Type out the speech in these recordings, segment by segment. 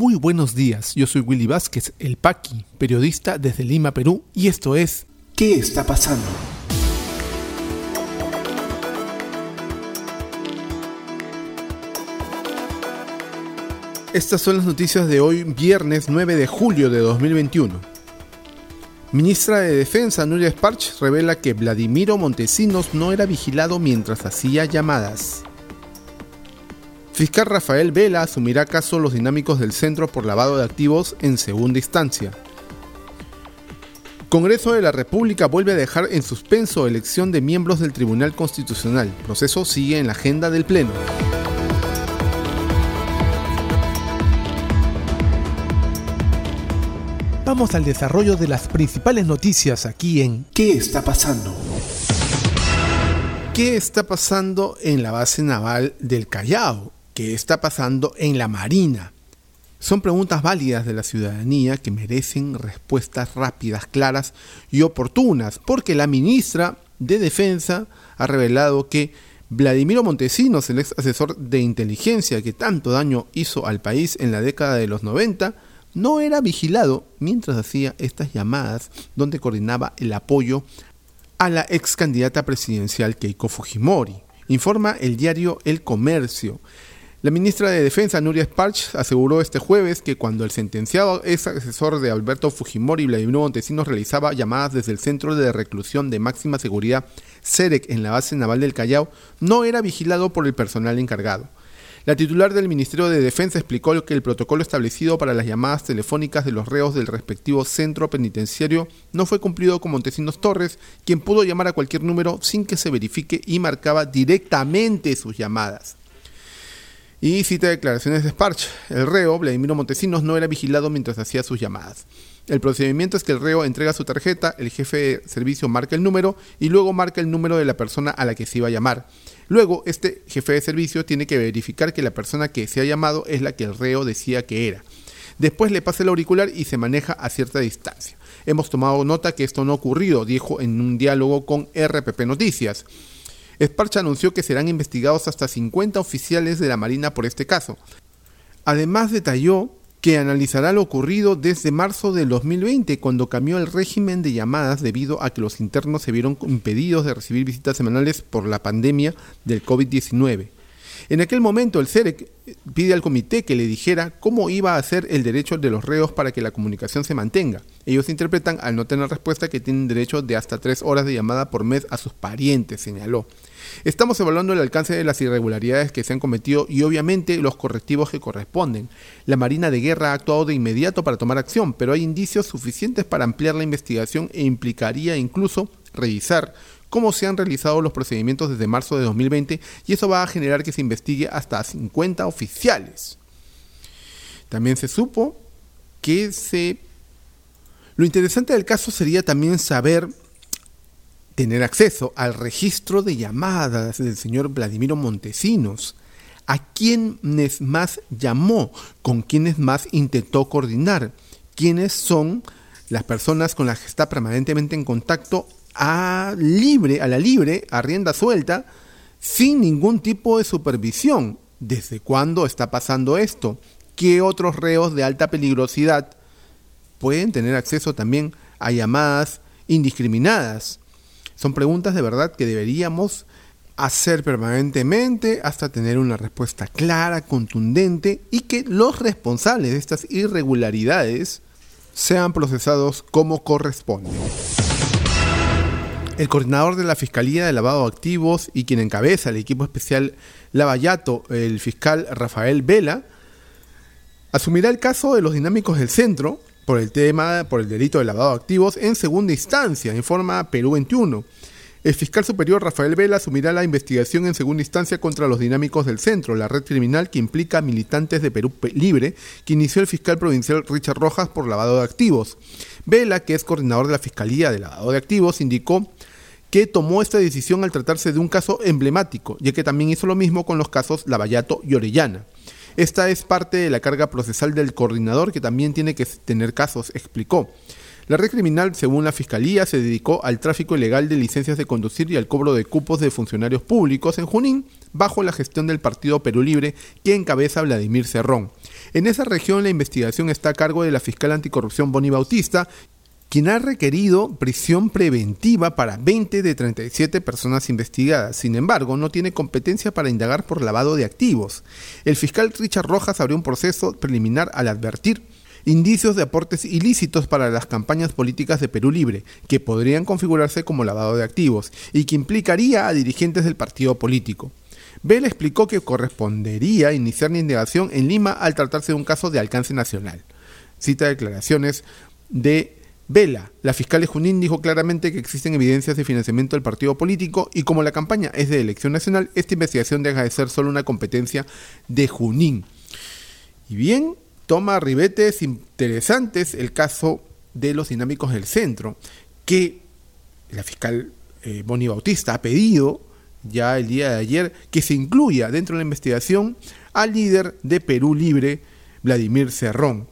Muy buenos días, yo soy Willy Vázquez, el Paqui, periodista desde Lima, Perú, y esto es ¿Qué está pasando? Estas son las noticias de hoy, viernes 9 de julio de 2021. Ministra de Defensa Nuria Sparch revela que Vladimiro Montesinos no era vigilado mientras hacía llamadas. Fiscal Rafael Vela asumirá caso los dinámicos del Centro por Lavado de Activos en segunda instancia. Congreso de la República vuelve a dejar en suspenso elección de miembros del Tribunal Constitucional. proceso sigue en la agenda del Pleno. Vamos al desarrollo de las principales noticias aquí en ¿Qué está pasando? ¿Qué está pasando en la base naval del Callao? ¿Qué está pasando en la Marina? Son preguntas válidas de la ciudadanía que merecen respuestas rápidas, claras y oportunas, porque la ministra de Defensa ha revelado que Vladimiro Montesinos, el ex asesor de inteligencia que tanto daño hizo al país en la década de los 90, no era vigilado mientras hacía estas llamadas donde coordinaba el apoyo a la ex candidata presidencial Keiko Fujimori. Informa el diario El Comercio. La ministra de Defensa, Nuria Sparch, aseguró este jueves que cuando el sentenciado ex asesor de Alberto Fujimori, Vladimiro Montesinos, realizaba llamadas desde el Centro de Reclusión de Máxima Seguridad, CEREC, en la base naval del Callao, no era vigilado por el personal encargado. La titular del Ministerio de Defensa explicó que el protocolo establecido para las llamadas telefónicas de los reos del respectivo centro penitenciario no fue cumplido con Montesinos Torres, quien pudo llamar a cualquier número sin que se verifique y marcaba directamente sus llamadas. Y cita declaraciones de Sparch. El reo, Vladimiro Montesinos, no era vigilado mientras hacía sus llamadas. El procedimiento es que el reo entrega su tarjeta, el jefe de servicio marca el número y luego marca el número de la persona a la que se iba a llamar. Luego, este jefe de servicio tiene que verificar que la persona que se ha llamado es la que el reo decía que era. Después le pasa el auricular y se maneja a cierta distancia. Hemos tomado nota que esto no ha ocurrido, dijo en un diálogo con RPP Noticias. Sparch anunció que serán investigados hasta 50 oficiales de la Marina por este caso. Además detalló que analizará lo ocurrido desde marzo del 2020, cuando cambió el régimen de llamadas debido a que los internos se vieron impedidos de recibir visitas semanales por la pandemia del COVID-19. En aquel momento el CEREC pide al comité que le dijera cómo iba a ser el derecho de los reos para que la comunicación se mantenga. Ellos interpretan, al no tener respuesta, que tienen derecho de hasta tres horas de llamada por mes a sus parientes, señaló. Estamos evaluando el alcance de las irregularidades que se han cometido y obviamente los correctivos que corresponden. La Marina de Guerra ha actuado de inmediato para tomar acción, pero hay indicios suficientes para ampliar la investigación e implicaría incluso revisar cómo se han realizado los procedimientos desde marzo de 2020 y eso va a generar que se investigue hasta 50 oficiales. También se supo que se... Lo interesante del caso sería también saber tener acceso al registro de llamadas del señor Vladimiro Montesinos, a quiénes más llamó, con quiénes más intentó coordinar, quiénes son las personas con las que está permanentemente en contacto a libre, a la libre, a rienda suelta, sin ningún tipo de supervisión. ¿Desde cuándo está pasando esto? ¿Qué otros reos de alta peligrosidad pueden tener acceso también a llamadas indiscriminadas? Son preguntas de verdad que deberíamos hacer permanentemente hasta tener una respuesta clara, contundente y que los responsables de estas irregularidades sean procesados como corresponde. El coordinador de la Fiscalía de Lavado de Activos y quien encabeza el equipo especial Lavallato, el fiscal Rafael Vela, asumirá el caso de los dinámicos del centro por el tema, por el delito de lavado de activos en segunda instancia, informa Perú 21. El fiscal superior Rafael Vela asumirá la investigación en segunda instancia contra los dinámicos del centro, la red criminal que implica militantes de Perú Libre, que inició el fiscal provincial Richard Rojas por lavado de activos. Vela, que es coordinador de la Fiscalía de Lavado de Activos, indicó que tomó esta decisión al tratarse de un caso emblemático, ya que también hizo lo mismo con los casos Lavallato y Orellana. Esta es parte de la carga procesal del coordinador que también tiene que tener casos, explicó. La red criminal, según la Fiscalía, se dedicó al tráfico ilegal de licencias de conducir y al cobro de cupos de funcionarios públicos en Junín, bajo la gestión del Partido Perú Libre, que encabeza Vladimir Cerrón. En esa región la investigación está a cargo de la fiscal anticorrupción Bonnie Bautista, quien ha requerido prisión preventiva para 20 de 37 personas investigadas. Sin embargo, no tiene competencia para indagar por lavado de activos. El fiscal Richard Rojas abrió un proceso preliminar al advertir indicios de aportes ilícitos para las campañas políticas de Perú Libre, que podrían configurarse como lavado de activos y que implicaría a dirigentes del partido político. Bell explicó que correspondería iniciar la indagación en Lima al tratarse de un caso de alcance nacional. Cita declaraciones de Vela, la fiscal de Junín, dijo claramente que existen evidencias de financiamiento del partido político y como la campaña es de elección nacional, esta investigación deja de ser solo una competencia de Junín. Y bien, toma ribetes interesantes el caso de los dinámicos del centro, que la fiscal eh, Bonnie Bautista ha pedido ya el día de ayer que se incluya dentro de la investigación al líder de Perú Libre, Vladimir Cerrón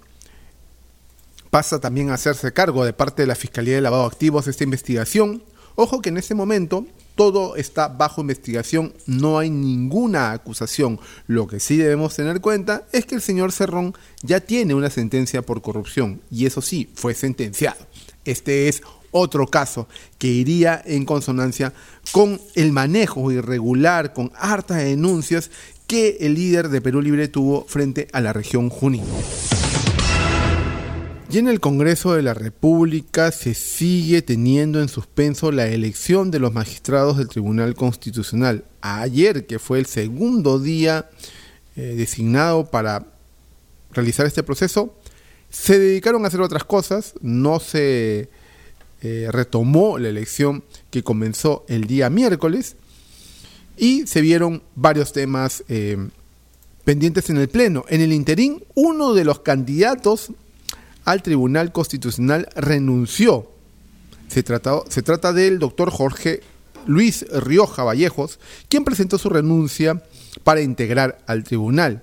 pasa también a hacerse cargo de parte de la Fiscalía de Lavado de Activos esta investigación. Ojo que en ese momento todo está bajo investigación, no hay ninguna acusación. Lo que sí debemos tener cuenta es que el señor Cerrón ya tiene una sentencia por corrupción y eso sí, fue sentenciado. Este es otro caso que iría en consonancia con el manejo irregular, con hartas denuncias que el líder de Perú Libre tuvo frente a la región Junín. Y en el Congreso de la República se sigue teniendo en suspenso la elección de los magistrados del Tribunal Constitucional. Ayer, que fue el segundo día eh, designado para realizar este proceso, se dedicaron a hacer otras cosas, no se eh, retomó la elección que comenzó el día miércoles y se vieron varios temas eh, pendientes en el Pleno. En el interín, uno de los candidatos al Tribunal Constitucional renunció. Se se trata del doctor Jorge Luis Rioja Vallejos, quien presentó su renuncia para integrar al tribunal.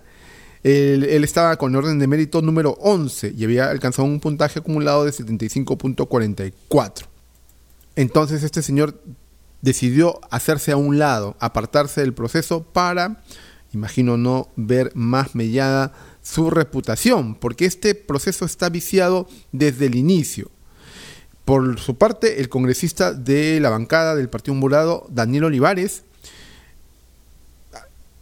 Él, estaba con orden de mérito número 11 y había alcanzado un puntaje acumulado de 75.44. Entonces este señor decidió hacerse a un lado, apartarse del proceso para, imagino, no ver más mellada su reputación, porque este proceso está viciado desde el inicio. Por su parte, el congresista de la bancada del Partido Morado, Daniel Olivares,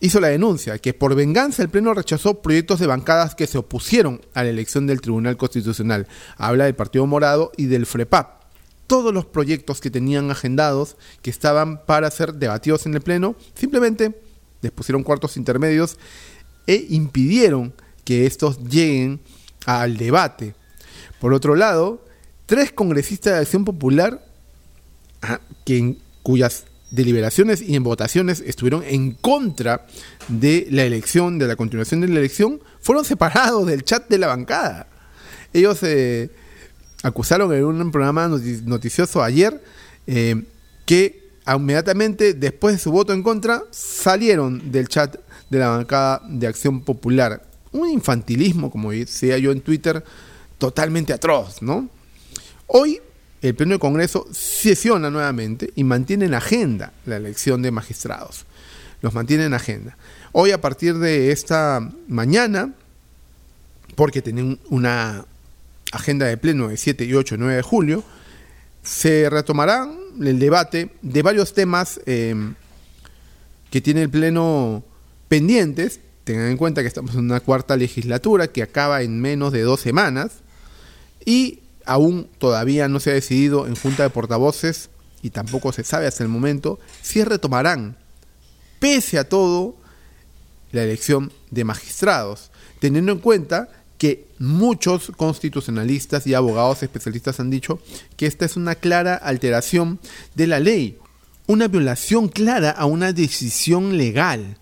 hizo la denuncia que por venganza el Pleno rechazó proyectos de bancadas que se opusieron a la elección del Tribunal Constitucional. Habla del Partido Morado y del FREPAP. Todos los proyectos que tenían agendados, que estaban para ser debatidos en el Pleno, simplemente les pusieron cuartos intermedios e impidieron que estos lleguen al debate. Por otro lado, tres congresistas de Acción Popular, cuyas deliberaciones y en votaciones estuvieron en contra de la elección, de la continuación de la elección, fueron separados del chat de la bancada. Ellos eh, acusaron en un programa noticioso ayer eh, que inmediatamente después de su voto en contra salieron del chat de la bancada de Acción Popular un infantilismo, como decía yo en Twitter, totalmente atroz. Hoy el Pleno del Congreso sesiona nuevamente y mantiene en agenda la elección de magistrados. Los mantiene en agenda. Hoy a partir de esta mañana, porque tienen una agenda de pleno de 7 y 8 y 9 de julio, se retomará el debate de varios temas eh, que tiene el pleno pendientes. Tengan en cuenta que estamos en una cuarta legislatura que acaba en menos de dos semanas y aún todavía no se ha decidido en Junta de Portavoces y tampoco se sabe hasta el momento si retomarán, pese a todo, la elección de magistrados, teniendo en cuenta que muchos constitucionalistas y abogados especialistas han dicho que esta es una clara alteración de la ley, una violación clara a una decisión legal.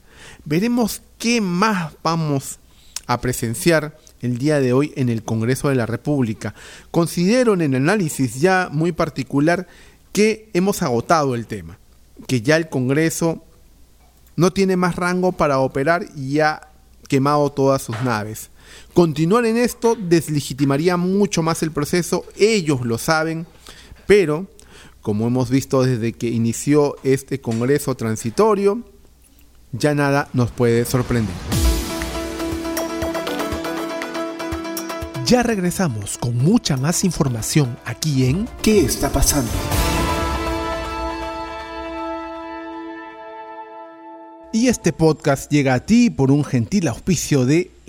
Veremos qué más vamos a presenciar el día de hoy en el Congreso de la República. Considero en el análisis ya muy particular que hemos agotado el tema, que ya el Congreso no tiene más rango para operar y ha quemado todas sus naves. Continuar en esto deslegitimaría mucho más el proceso, ellos lo saben, pero como hemos visto desde que inició este Congreso transitorio, ya nada nos puede sorprender. Ya regresamos con mucha más información aquí en ¿Qué está pasando? Y este podcast llega a ti por un gentil auspicio de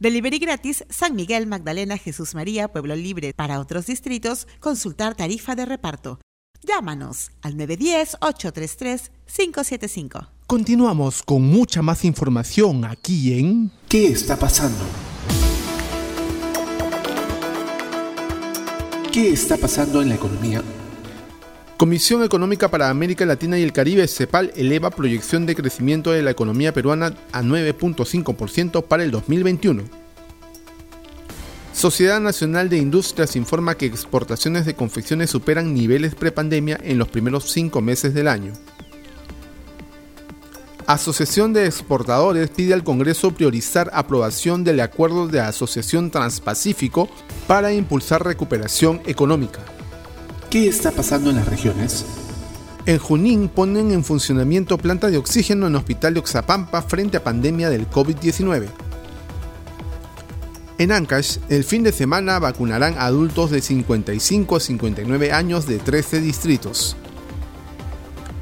Delivery gratis San Miguel, Magdalena, Jesús María, Pueblo Libre. Para otros distritos, consultar tarifa de reparto. Llámanos al 910-833-575. Continuamos con mucha más información aquí en ¿Qué está pasando? ¿Qué está pasando en la economía? Comisión Económica para América Latina y el Caribe, CEPAL, eleva proyección de crecimiento de la economía peruana a 9.5% para el 2021. Sociedad Nacional de Industrias informa que exportaciones de confecciones superan niveles prepandemia en los primeros cinco meses del año. Asociación de Exportadores pide al Congreso priorizar aprobación del Acuerdo de Asociación Transpacífico para impulsar recuperación económica. ¿Qué está pasando en las regiones? En Junín ponen en funcionamiento planta de oxígeno en Hospital de Oxapampa frente a pandemia del COVID-19. En Ancash, el fin de semana vacunarán a adultos de 55 a 59 años de 13 distritos.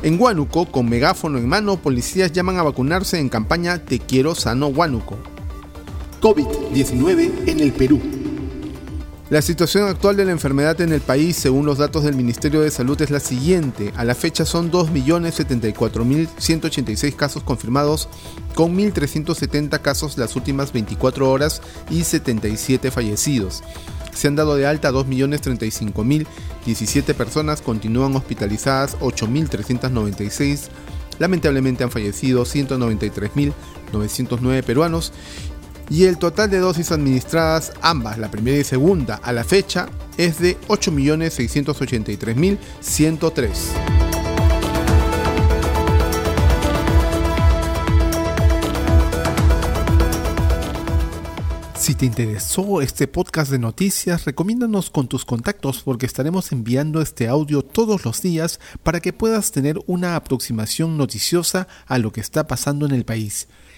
En Huánuco, con megáfono en mano, policías llaman a vacunarse en campaña Te quiero sano Huánuco. COVID-19 en el Perú. La situación actual de la enfermedad en el país, según los datos del Ministerio de Salud, es la siguiente. A la fecha son 2.074.186 casos confirmados, con 1.370 casos las últimas 24 horas y 77 fallecidos. Se han dado de alta 2.035.017 personas, continúan hospitalizadas 8.396. Lamentablemente han fallecido 193.909 peruanos y el total de dosis administradas, ambas, la primera y segunda, a la fecha, es de 8.683.103. Si te interesó este podcast de noticias, recomiéndanos con tus contactos porque estaremos enviando este audio todos los días para que puedas tener una aproximación noticiosa a lo que está pasando en el país.